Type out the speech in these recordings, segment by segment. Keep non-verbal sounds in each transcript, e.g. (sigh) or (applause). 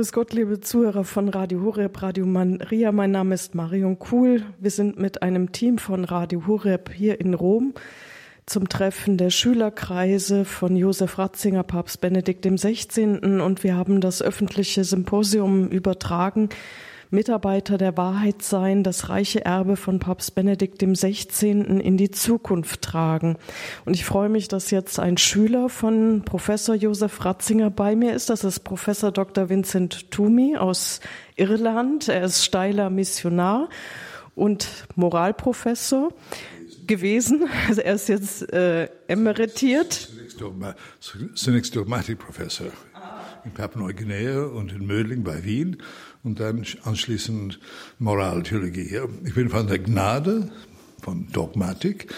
Grüß Gott, liebe Zuhörer von Radio Horeb, Radio Maria. Mein Name ist Marion Kuhl. Wir sind mit einem Team von Radio Horeb hier in Rom zum Treffen der Schülerkreise von Josef Ratzinger, Papst Benedikt XVI. Und wir haben das öffentliche Symposium übertragen Mitarbeiter der Wahrheit sein, das reiche Erbe von Papst Benedikt dem 16. in die Zukunft tragen. Und ich freue mich, dass jetzt ein Schüler von Professor Josef Ratzinger bei mir ist. Das ist Professor Dr. Vincent Toomey aus Irland. Er ist steiler Missionar und Moralprofessor gewesen. Also er ist jetzt äh, emeritiert. Zunächst Dogmatikprofessor in Papua-Neuguinea und in Mödling bei Wien und dann anschließend Moraltheologie. Ich bin von der Gnade, von Dogmatik,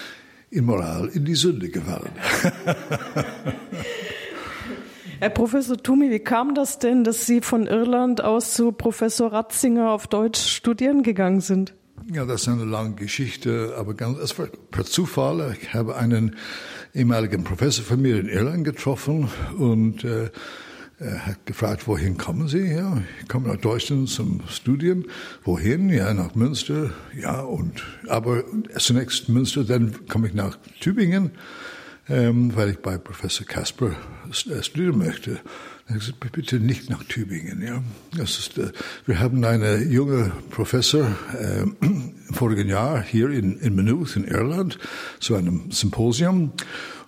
in Moral in die Sünde gefallen. (laughs) Herr Professor Tumi, wie kam das denn, dass Sie von Irland aus zu Professor Ratzinger auf Deutsch studieren gegangen sind? Ja, das ist eine lange Geschichte, aber ganz, es war per Zufall. Ich habe einen ehemaligen Professor von mir in Irland getroffen und äh, er hat gefragt, wohin kommen Sie? Ja, ich komme nach Deutschland zum Studieren. Wohin? Ja, nach Münster. Ja, und, aber zunächst Münster, dann komme ich nach Tübingen, ähm, weil ich bei Professor Kasper studieren möchte. Hat gesagt, bitte nicht nach Tübingen, ja. Das ist, äh, wir haben eine junge Professor, äh, (clears throat) im vorigen Jahr hier in, in Maynooth in Irland zu einem Symposium.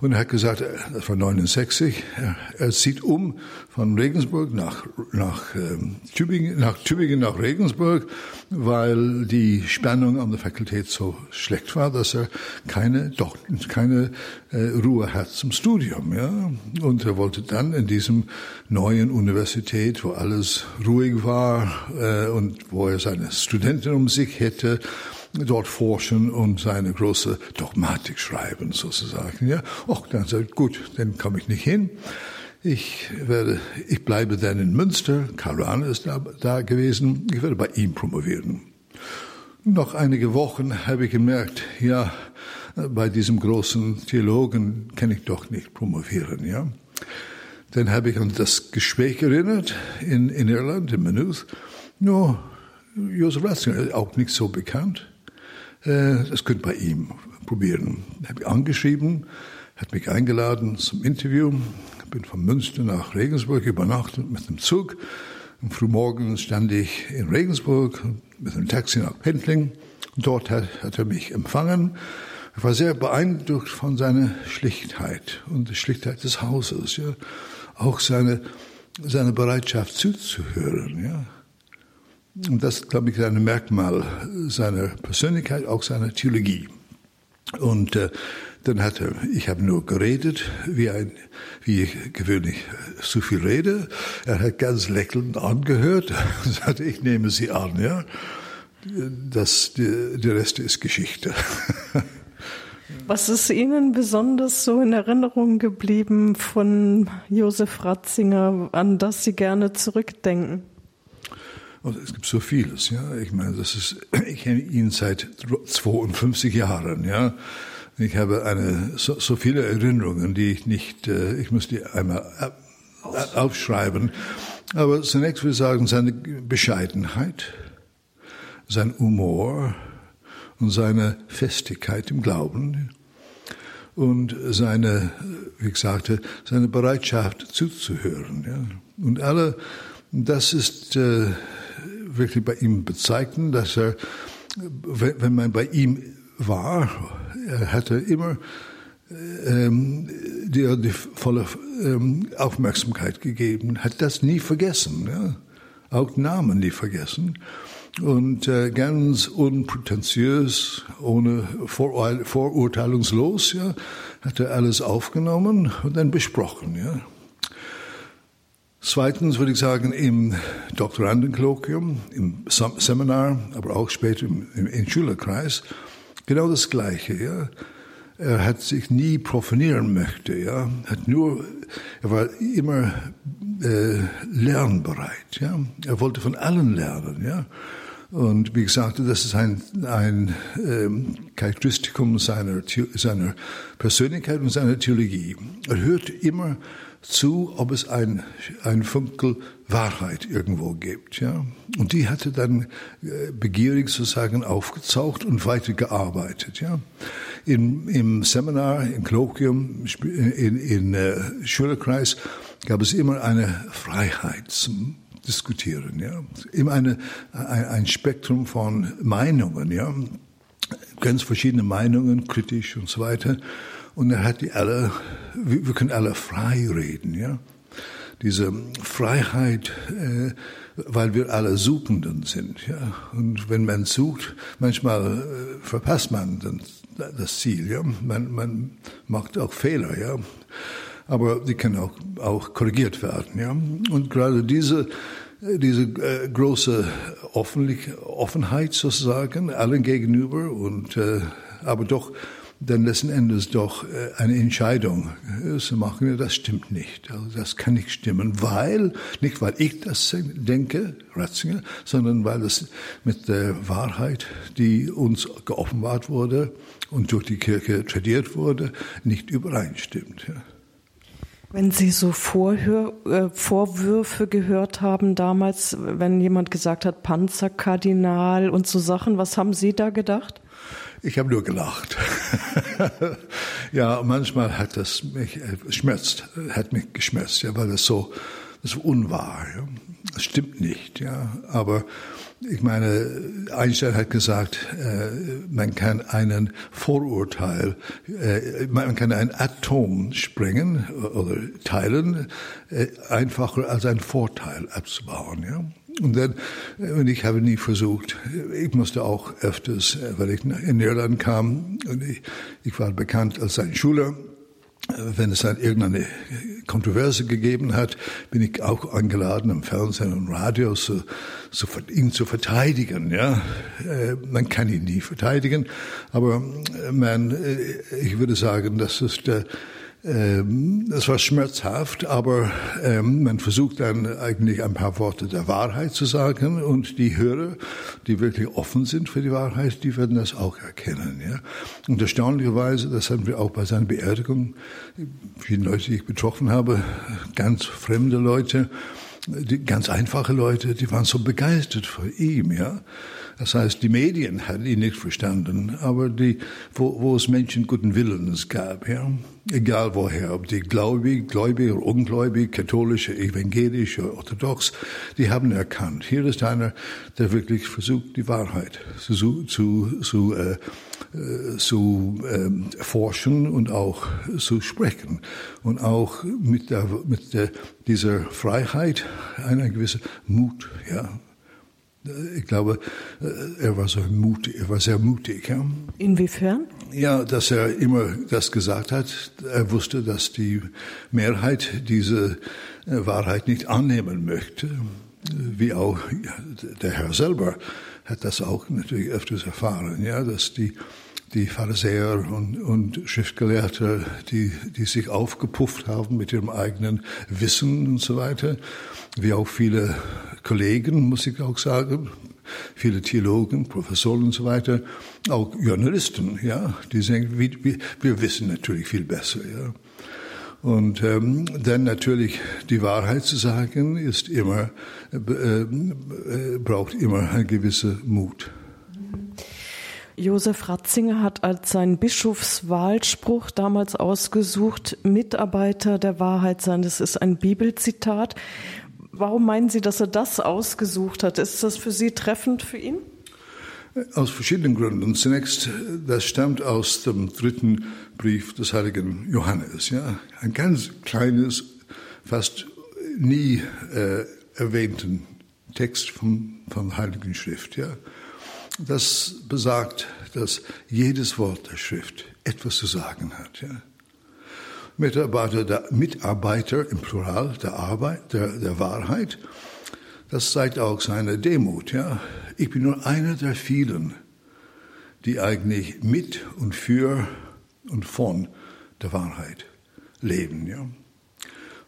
Und er hat gesagt, äh, das war 69, er, er zieht um von Regensburg nach, nach, ähm, Tübingen, nach Tübingen nach Regensburg, weil die Spannung an der Fakultät so schlecht war, dass er keine, doch, keine äh, Ruhe hat zum Studium. Ja? Und er wollte dann in diesem neuen Universität, wo alles ruhig war äh, und wo er seine Studenten um sich hätte, dort forschen und seine große Dogmatik schreiben, sozusagen. Ja, och, dann sagt gut, dann komme ich nicht hin. Ich werde, ich bleibe dann in Münster. Karl Rahner ist da, da gewesen. Ich werde bei ihm promovieren. Noch einige Wochen habe ich gemerkt, ja, bei diesem großen Theologen kann ich doch nicht promovieren, ja. Dann habe ich an das Gespräch erinnert in, in Irland, in Maynooth. No, Josef Ratzinger, auch nicht so bekannt. Äh, das könnt bei ihm probieren. Ich habe angeschrieben, hat mich eingeladen zum Interview. Bin von Münster nach Regensburg übernachtet mit dem Zug. Am Frühmorgen stand ich in Regensburg mit einem Taxi nach Pendling. Dort hat, hat er mich empfangen. Ich war sehr beeindruckt von seiner Schlichtheit und der Schlichtheit des Hauses. Ja. Auch seine, seine Bereitschaft zuzuhören. Ja. Und das, glaube ich, ist ein Merkmal seiner Persönlichkeit, auch seiner Theologie. Und äh, dann hat er, ich habe nur geredet, wie ein, wie ich gewöhnlich zu viel rede. Er hat ganz lächelnd angehört und (laughs) sagte, ich nehme Sie an, ja. Das, der Rest ist Geschichte. (laughs) Was ist Ihnen besonders so in Erinnerung geblieben von Josef Ratzinger, an das Sie gerne zurückdenken? Und es gibt so vieles, ja. Ich meine, das ist, (clears throat) ich kenne ihn seit 52 Jahren, ja. Ich habe eine, so, so viele Erinnerungen, die ich nicht, äh, ich muss die einmal aufschreiben. Aber zunächst würde ich sagen, seine Bescheidenheit, sein Humor und seine Festigkeit im Glauben und seine, wie ich sagte, seine Bereitschaft zuzuhören. Ja. Und alle, das ist äh, wirklich bei ihm bezeichnen, dass er, wenn man bei ihm war, er hatte immer ähm, die, die volle ähm, Aufmerksamkeit gegeben, hat das nie vergessen, ja? auch Namen nie vergessen und äh, ganz unprätentiös, ohne Vorur vorurteilungslos, ja, hat er alles aufgenommen und dann besprochen, ja. Zweitens würde ich sagen, im Doktorandenkolloquium, im Seminar, aber auch später im, im, im Schülerkreis, genau das Gleiche. Ja. Er hat sich nie profanieren möchte, ja. Hat nur, er war immer äh, lernbereit, ja. Er wollte von allen lernen, ja. Und wie gesagt, das ist ein, ein ähm, Charakteristikum seiner, seiner Persönlichkeit und seiner Theologie. Er hört immer zu, ob es ein, ein Funkel Wahrheit irgendwo gibt. Ja? Und die hatte dann äh, begierig sozusagen aufgezaucht und weitergearbeitet. Ja? In, Im Seminar, im Kolloquium, in, in äh, Schülerkreis gab es immer eine Freiheit zum Diskutieren. Ja? Immer eine, ein, ein Spektrum von Meinungen. Ja? Ganz verschiedene Meinungen, kritisch und so weiter. Und er hat die alle, wir, wir können alle frei reden, ja. Diese Freiheit, äh, weil wir alle Suchenden sind, ja. Und wenn man sucht, manchmal äh, verpasst man dann das Ziel, ja. Man, man macht auch Fehler, ja. Aber die können auch, auch korrigiert werden, ja. Und gerade diese, diese äh, große Offenheit sozusagen allen gegenüber und äh, aber doch dann letzten Endes doch äh, eine Entscheidung zu machen, das stimmt nicht. Also das kann nicht stimmen, weil, nicht weil ich das denke, Ratzinger, sondern weil es mit der Wahrheit, die uns geoffenbart wurde und durch die Kirche tradiert wurde, nicht übereinstimmt. Wenn Sie so Vorhör, äh, Vorwürfe gehört haben damals, wenn jemand gesagt hat, Panzerkardinal und so Sachen, was haben Sie da gedacht? Ich habe nur gelacht. (laughs) ja, manchmal hat das mich äh, schmerzt, hat mich geschmerzt, ja, weil das so, das unwahr. Ja. Das stimmt nicht, ja. Aber ich meine, Einstein hat gesagt, äh, man kann einen Vorurteil, äh, man kann ein Atom sprengen oder teilen, äh, einfacher als ein Vorteil abzubauen, ja. Und dann, und ich habe nie versucht, ich musste auch öfters, weil ich in Irland kam, und ich, ich war bekannt als ein Schüler, wenn es dann irgendeine Kontroverse gegeben hat, bin ich auch eingeladen im Fernsehen und Radio, so, so ihn zu verteidigen. Ja, man kann ihn nie verteidigen, aber man, ich würde sagen, das ist der es war schmerzhaft, aber ähm, man versucht dann eigentlich ein paar Worte der Wahrheit zu sagen und die Hörer, die wirklich offen sind für die Wahrheit, die werden das auch erkennen. Ja? Und erstaunlicherweise, das haben wir auch bei seiner Beerdigung, viele Leute, die ich betroffen habe, ganz fremde Leute, die ganz einfache Leute, die waren so begeistert von ihm, ja. Das heißt, die Medien hatten ihn nicht verstanden, aber die, wo, wo es Menschen guten Willens gab, ja, egal woher, ob die gläubig, gläubig oder ungläubig, katholisch, evangelisch oder orthodox, die haben erkannt, hier ist einer, der wirklich versucht, die Wahrheit zu, zu, zu, äh, äh, zu äh, forschen und auch zu sprechen. Und auch mit, der, mit der, dieser Freiheit einer gewissen Mut, ja, ich glaube, äh, er war so mutig, er war sehr mutig. Ja. Inwiefern? Ja, dass er immer das gesagt hat. Er wusste, dass die Mehrheit diese äh, Wahrheit nicht annehmen möchte. Wie auch der Herr selber hat das auch natürlich öfters erfahren, ja, dass die die Pharisäer und, und Schriftgelehrte, die, die sich aufgepufft haben mit ihrem eigenen Wissen und so weiter, wie auch viele Kollegen, muss ich auch sagen, viele Theologen, Professoren und so weiter, auch Journalisten, ja, die sagen, wir, wir wissen natürlich viel besser, ja. Und ähm, dann natürlich die Wahrheit zu sagen, ist immer äh, äh, braucht immer eine gewisse Mut. Josef Ratzinger hat als sein Bischofswahlspruch damals ausgesucht, Mitarbeiter der Wahrheit sein. Das ist ein Bibelzitat. Warum meinen Sie, dass er das ausgesucht hat? Ist das für Sie treffend für ihn? Aus verschiedenen Gründen. Zunächst, das stammt aus dem dritten Brief des heiligen Johannes. Ja? Ein ganz kleines, fast nie äh, erwähnten Text vom, vom Heiligen Schrift. Ja? Das besagt, dass jedes Wort der Schrift etwas zu sagen hat. Ja. Mitarbeiter, der, Mitarbeiter im Plural der Arbeit, der, der Wahrheit, das zeigt auch seine Demut. Ja. Ich bin nur einer der vielen, die eigentlich mit und für und von der Wahrheit leben. Ja.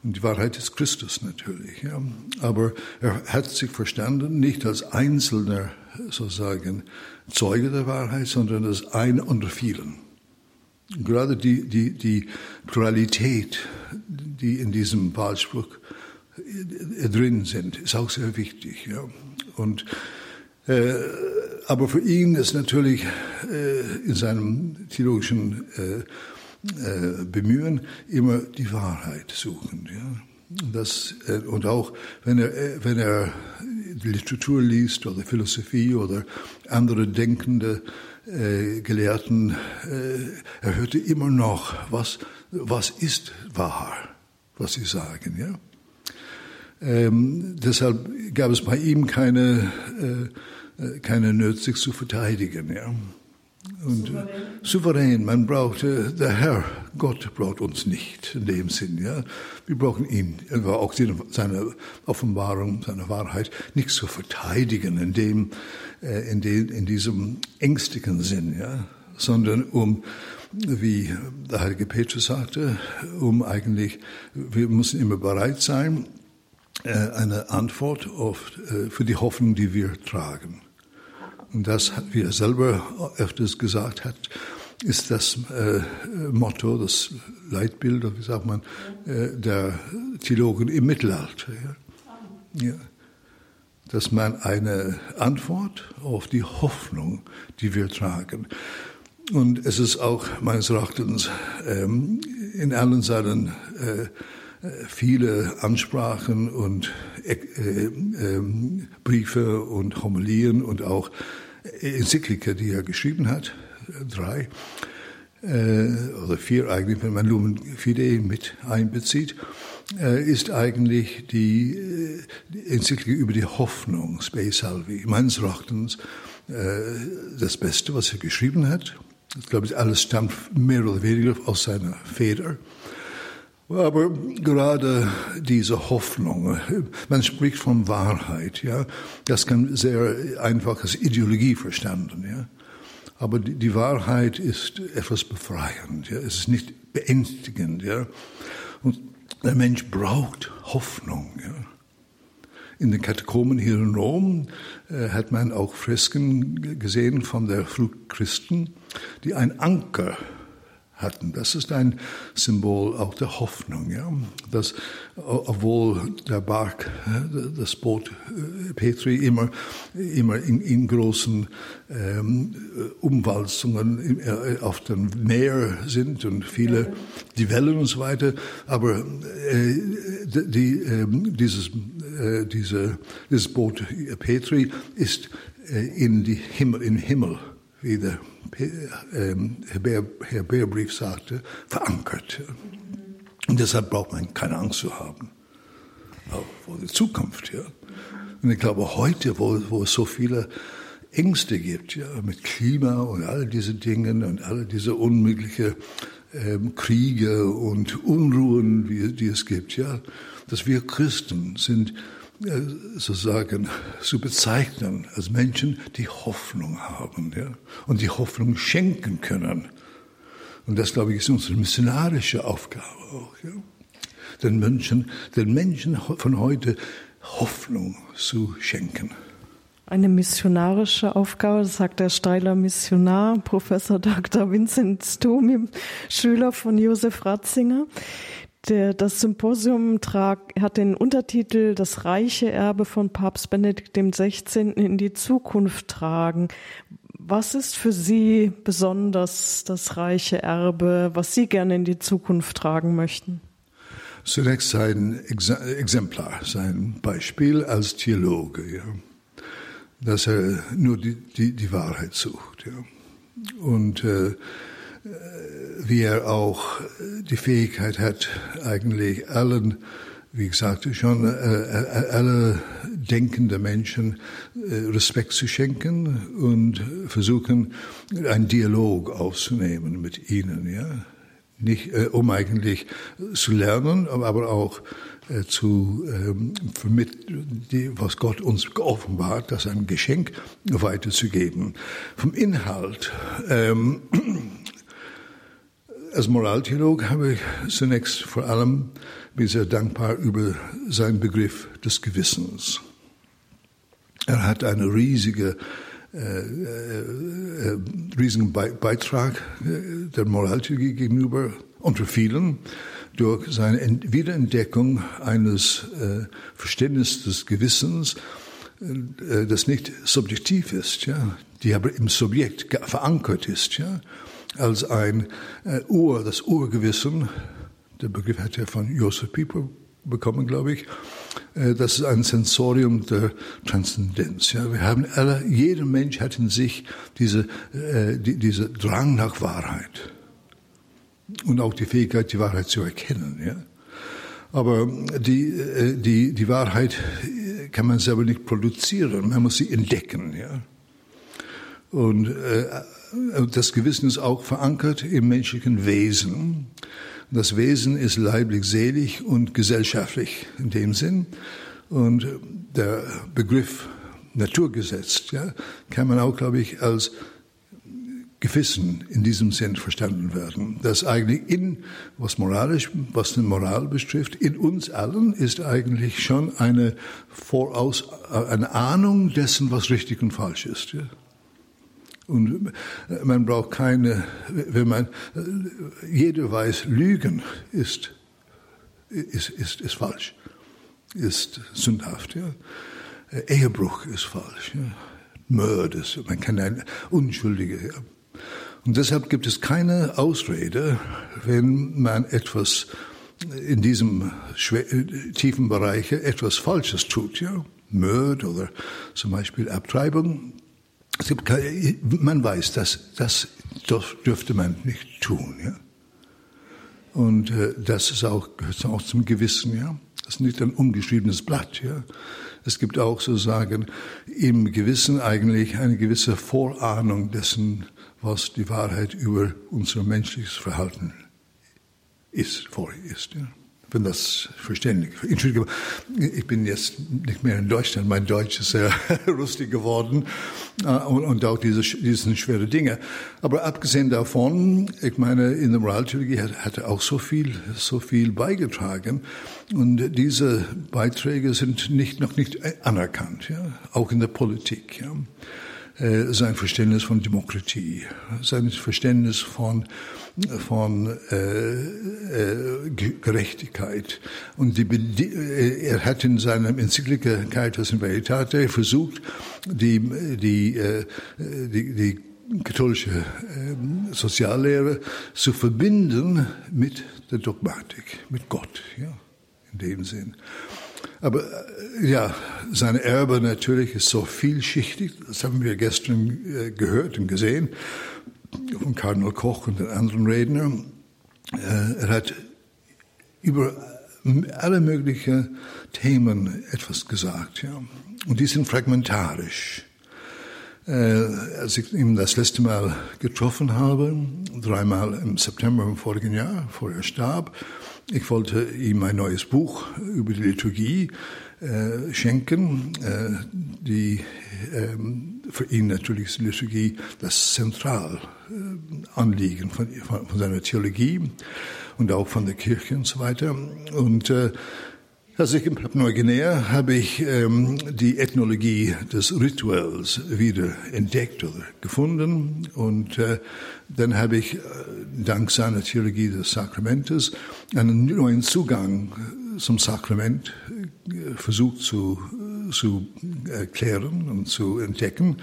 Und die Wahrheit ist Christus natürlich. Ja. Aber er hat sich verstanden, nicht als einzelner sozusagen Zeuge der Wahrheit, sondern als einer unter vielen. Gerade die, die, die Pluralität, die in diesem Wahlspruch äh, drin sind, ist auch sehr wichtig. Ja. Und, äh, aber für ihn ist natürlich äh, in seinem theologischen äh, äh, Bemühen immer die Wahrheit suchen. Ja. Das, äh, und auch wenn er, wenn er Literatur liest oder Philosophie oder andere denkende äh, Gelehrten, äh, er hörte immer noch, was, was ist wahr, was sie sagen. Ja? Ähm, deshalb gab es bei ihm keine, äh, äh keine Nöte, sich zu verteidigen. Ja? Und souverän. souverän, man braucht, äh, der Herr, Gott braucht uns nicht in dem Sinn. Ja? Wir brauchen ihn, auch seine Offenbarung, seine Wahrheit, nicht zu verteidigen in, dem, äh, in, dem, in diesem ängstlichen Sinn, ja? sondern um, wie der heilige Petrus sagte, um eigentlich, wir müssen immer bereit sein, äh, eine Antwort auf, für die Hoffnung, die wir tragen. Und das, wie er selber öfters gesagt hat, ist das äh, Motto, das Leitbild, wie sagt man, äh, der Theologen im Mittelalter. Ja? Ja. Dass man eine Antwort auf die Hoffnung, die wir tragen. Und es ist auch meines Erachtens ähm, in allen seinen äh, viele Ansprachen und äh, äh, Briefe und Homilien und auch Enzyklika, die er geschrieben hat, drei äh, oder vier eigentlich, wenn man Lumen Fidei mit einbezieht, äh, ist eigentlich die, äh, die Enzyklika über die Hoffnung, Spe Salvi, meines Erachtens äh, das Beste, was er geschrieben hat. Ich glaube, alles stammt mehr oder weniger aus seiner Feder. Aber gerade diese Hoffnung, man spricht von Wahrheit, ja, das kann sehr einfach als Ideologie verstanden, ja. Aber die, Wahrheit ist etwas befreiend, ja, es ist nicht beängstigend, ja. Und der Mensch braucht Hoffnung, ja. In den Katakomben hier in Rom äh, hat man auch Fresken gesehen von der Frühchristen, die ein Anker hatten. Das ist ein Symbol auch der Hoffnung, ja. Dass, obwohl der Bark, das Boot äh, Petri immer, immer in, in großen ähm, Umwalzungen äh, auf dem Meer sind und viele, die Wellen und so weiter, aber äh, die, äh, dieses, äh, diese, dieses Boot Petri ist äh, in die Himmel, in Himmel wie der ähm, Hebräerbrief sagte, verankert. Und deshalb braucht man keine Angst zu haben. Vor der Zukunft, ja. Und ich glaube, heute, wo, wo es so viele Ängste gibt, ja, mit Klima und all diese Dinge und all diese unmöglichen ähm, Kriege und Unruhen, wie, die es gibt, ja, dass wir Christen sind, sozusagen (laughs) zu bezeichnen als Menschen, die Hoffnung haben ja, und die Hoffnung schenken können. Und das, glaube ich, ist unsere missionarische Aufgabe auch. Ja. Den, Menschen, den Menschen von heute Hoffnung zu schenken. Eine missionarische Aufgabe, sagt der Steiler Missionar, Professor Dr. Vincent Stomi, Schüler von Josef Ratzinger. Der, das Symposium trag, hat den Untertitel Das reiche Erbe von Papst Benedikt XVI. in die Zukunft tragen. Was ist für Sie besonders das reiche Erbe, was Sie gerne in die Zukunft tragen möchten? Zunächst sein Exemplar, sein Beispiel als Theologe, ja. dass er nur die, die, die Wahrheit sucht. Ja. Und äh, wie er auch die Fähigkeit hat, eigentlich allen, wie gesagt, schon äh, äh, alle denkende Menschen äh, Respekt zu schenken und versuchen, einen Dialog aufzunehmen mit ihnen, ja. Nicht, äh, um eigentlich zu lernen, aber auch äh, zu ähm, die, was Gott uns geoffenbart, das ein Geschenk weiterzugeben. Vom Inhalt ähm, als Moraltheolog habe ich zunächst vor allem bin sehr dankbar über seinen Begriff des Gewissens. Er hat eine riesige äh, äh, riesigen Beitrag der Moraltheologie gegenüber unter vielen durch seine Wiederentdeckung eines äh, Verständnisses des Gewissens, äh, das nicht subjektiv ist, ja, die aber im Subjekt verankert ist, ja, als ein äh, Ur, das Urgewissen, der Begriff hat er von Joseph Pieper bekommen, glaube ich, äh, das ist ein Sensorium der Transzendenz. Ja. Wir haben alle, jeder Mensch hat in sich diese, äh, die, diese Drang nach Wahrheit und auch die Fähigkeit, die Wahrheit zu erkennen. Ja? Aber die, äh, die, die Wahrheit kann man selber nicht produzieren, man muss sie entdecken. Ja? Und äh, das Gewissen ist auch verankert im menschlichen Wesen. Das Wesen ist leiblich, selig und gesellschaftlich in dem Sinn. Und der Begriff Naturgesetz ja, kann man auch, glaube ich, als Gewissen in diesem Sinn verstanden werden. Dass eigentlich in, was moralisch, was die Moral betrifft, in uns allen ist eigentlich schon eine Voraus, eine Ahnung dessen, was richtig und falsch ist. Ja? Und man braucht keine, wenn man, jeder weiß, Lügen ist, ist, ist, ist falsch, ist sündhaft. Ja? Ehebruch ist falsch. Ja? Mord ist, man kann ein Unschuldige. Ja? Und deshalb gibt es keine Ausrede, wenn man etwas in diesem tiefen Bereich etwas Falsches tut, ja, Mord oder zum Beispiel Abtreibung. Es gibt keine, man weiß, dass das dürfte man nicht tun, ja. Und äh, das ist auch, gehört auch zum Gewissen, ja. Das ist nicht ein ungeschriebenes Blatt, ja. Es gibt auch sozusagen im Gewissen eigentlich eine gewisse Vorahnung dessen, was die Wahrheit über unser menschliches Verhalten ist, vorher ist. Ja. Wenn das verständlich Entschuldigung, ich bin jetzt nicht mehr in Deutschland, mein Deutsch ist sehr (laughs) rustig geworden äh, und, und auch diese, diese schwere Dinge. Aber abgesehen davon, ich meine, in der Moraltheologie hat, hat er auch so viel, so viel beigetragen und diese Beiträge sind nicht, noch nicht anerkannt, ja, auch in der Politik. Ja. Äh, sein Verständnis von Demokratie, sein Verständnis von, von äh, äh, Gerechtigkeit. Und die, äh, er hat in seinem Enzyklika Caritas in Veritate versucht, die, die, äh, die, die katholische äh, Soziallehre zu verbinden mit der Dogmatik, mit Gott, ja, in dem Sinn. Aber äh, ja, sein Erbe natürlich ist so vielschichtig. Das haben wir gestern äh, gehört und gesehen von Kardinal Koch und den anderen Rednern. Äh, er hat über alle möglichen Themen etwas gesagt. Ja. Und die sind fragmentarisch. Als ich ihn das letzte Mal getroffen habe, dreimal im September im vorigen Jahr, bevor er starb, ich wollte ihm ein neues Buch über die Liturgie äh, schenken, äh, die ähm, für ihn natürlich ist die Liturgie das Zentralanliegen von, von, von, seiner Theologie und auch von der Kirche und so weiter. Und äh, als ich in Papua-Neuguinea habe ich ähm, die Ethnologie des Rituals wieder entdeckt oder gefunden. Und äh, dann habe ich äh, dank seiner Theologie des Sakramentes einen neuen Zugang zum Sakrament äh, versucht zu, zu erklären und zu entdecken.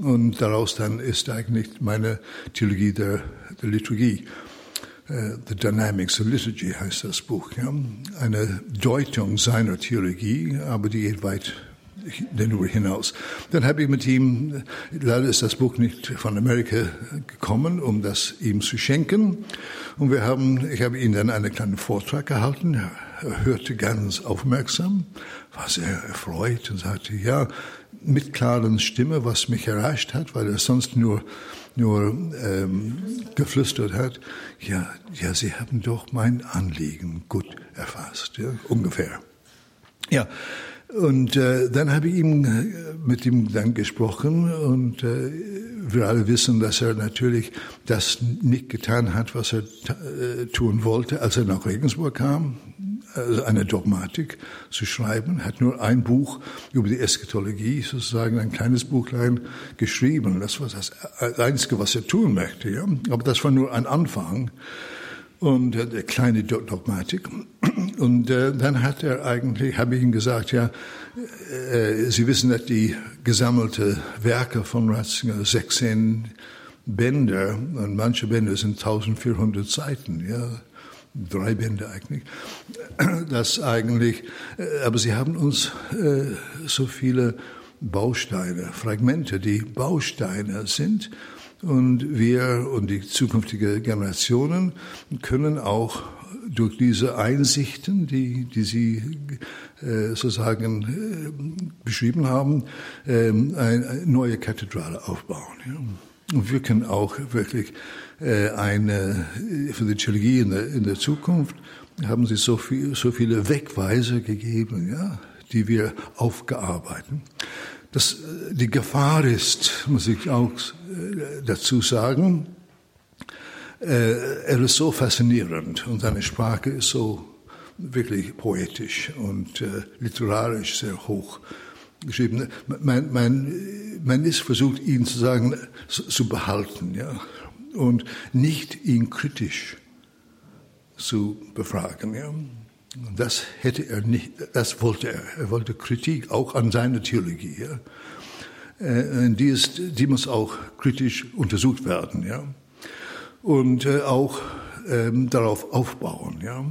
Und daraus dann ist eigentlich meine Theologie der, der Liturgie. äh, The Dynamics of Liturgy heißt das Buch. Ja? Eine Deutung seiner Theologie, aber die geht weit darüber hinaus. Dann habe ich mit ihm, leider ist das Buch nicht von Amerika gekommen, um das ihm zu schenken. Und wir haben, ich habe ihm dann einen kleinen Vortrag gehalten. Er hörte ganz aufmerksam, war sehr erfreut und sagte, ja, mit klaren Stimme, was mich erreicht hat, weil er sonst nur nur ähm, geflüstert hat, ja, ja, Sie haben doch mein Anliegen gut erfasst, ja, ungefähr. Ja, und äh, dann habe ich ihm, äh, mit ihm dann gesprochen und äh, wir alle wissen, dass er natürlich das nicht getan hat, was er äh, tun wollte, als er nach Regensburg kam, also eine Dogmatik zu schreiben, hat nur ein Buch über die Eschatologie, sozusagen ein kleines Buchlein geschrieben. Das war das Einzige, was er tun möchte. Ja? Aber das war nur ein Anfang und äh, kleine Dogmatik. (clears throat) Und äh, dann hat er eigentlich, habe ich ihm gesagt, ja, äh, Sie wissen, dass die gesammelte Werke von Ratzinger 16 Bänder und manche Bände sind 1400 Seiten, ja, drei Bände eigentlich. Das eigentlich, äh, aber sie haben uns äh, so viele Bausteine, Fragmente, die Bausteine sind. Und wir und die zukünftigen Generationen können auch durch diese Einsichten, die, die Sie äh, sozusagen äh, beschrieben haben, äh, eine neue Kathedrale aufbauen. Ja. Und wir können auch wirklich eine, für die Theologie in der, in der Zukunft haben sie so, viel, so viele Wegweise gegeben, ja, die wir aufgearbeiten. Das, äh, die Gefahr ist, muss ich auch äh, dazu sagen, er ist so faszinierend und seine Sprache ist so wirklich poetisch und literarisch sehr hoch geschrieben. Man, man, man ist versucht, ihn zu sagen, zu behalten, ja, und nicht ihn kritisch zu befragen, ja. Das hätte er nicht, das wollte er. Er wollte Kritik auch an seiner Theologie, ja. Äh, die, ist, die muss auch kritisch untersucht werden, ja. Und äh, auch ähm, darauf aufbauen, ja,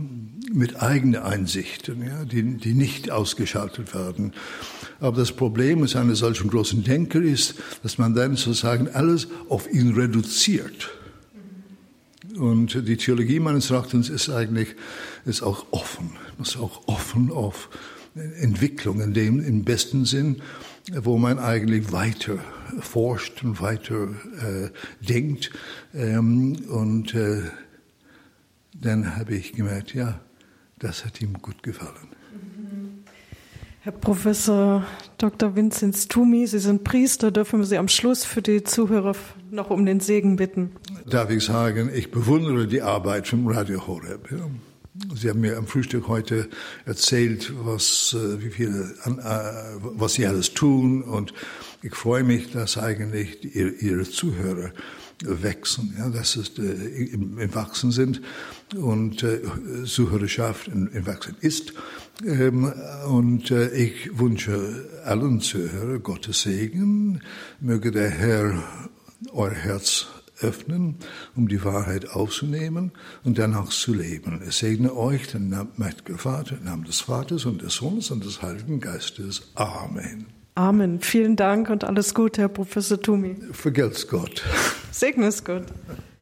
mit eigenen Einsichten, ja, die, die nicht ausgeschaltet werden. Aber das Problem ist eines solchen großen Denker ist, dass man dann sozusagen alles auf ihn reduziert. Und die Theologie meines Erachtens ist eigentlich ist auch offen, ist auch offen auf Entwicklung in dem im besten Sinn, wo man eigentlich weiter forscht und weiter äh, denkt. Ähm, und äh, dann habe ich gemerkt, ja, das hat ihm gut gefallen. Herr Professor Dr. Vinzenz Tumi, Sie sind Priester. Dürfen wir Sie am Schluss für die Zuhörer noch um den Segen bitten? Darf ich sagen, ich bewundere die Arbeit vom Radio Horeb. Ja. Sie haben mir am Frühstück heute erzählt, was, äh, wie viele, äh, was Sie alles tun. Und ich freue mich, dass eigentlich Ihre Zuhörer wachsen, ja, dass es äh, im, im, Wachsen sind und äh, Zuhörerschaft im, im Wachsen ist. Ähm, und äh, ich wünsche allen Zuhörern Gottes Segen. Möge der Herr euer Herz öffnen, um die Wahrheit aufzunehmen und danach zu leben. Es segne euch, den Namen des Vaters und des Sohnes und des Heiligen Geistes. Amen. Amen. Vielen Dank und alles Gute, Herr Professor Tumi. Vergelt's Gott. Segne es Gott.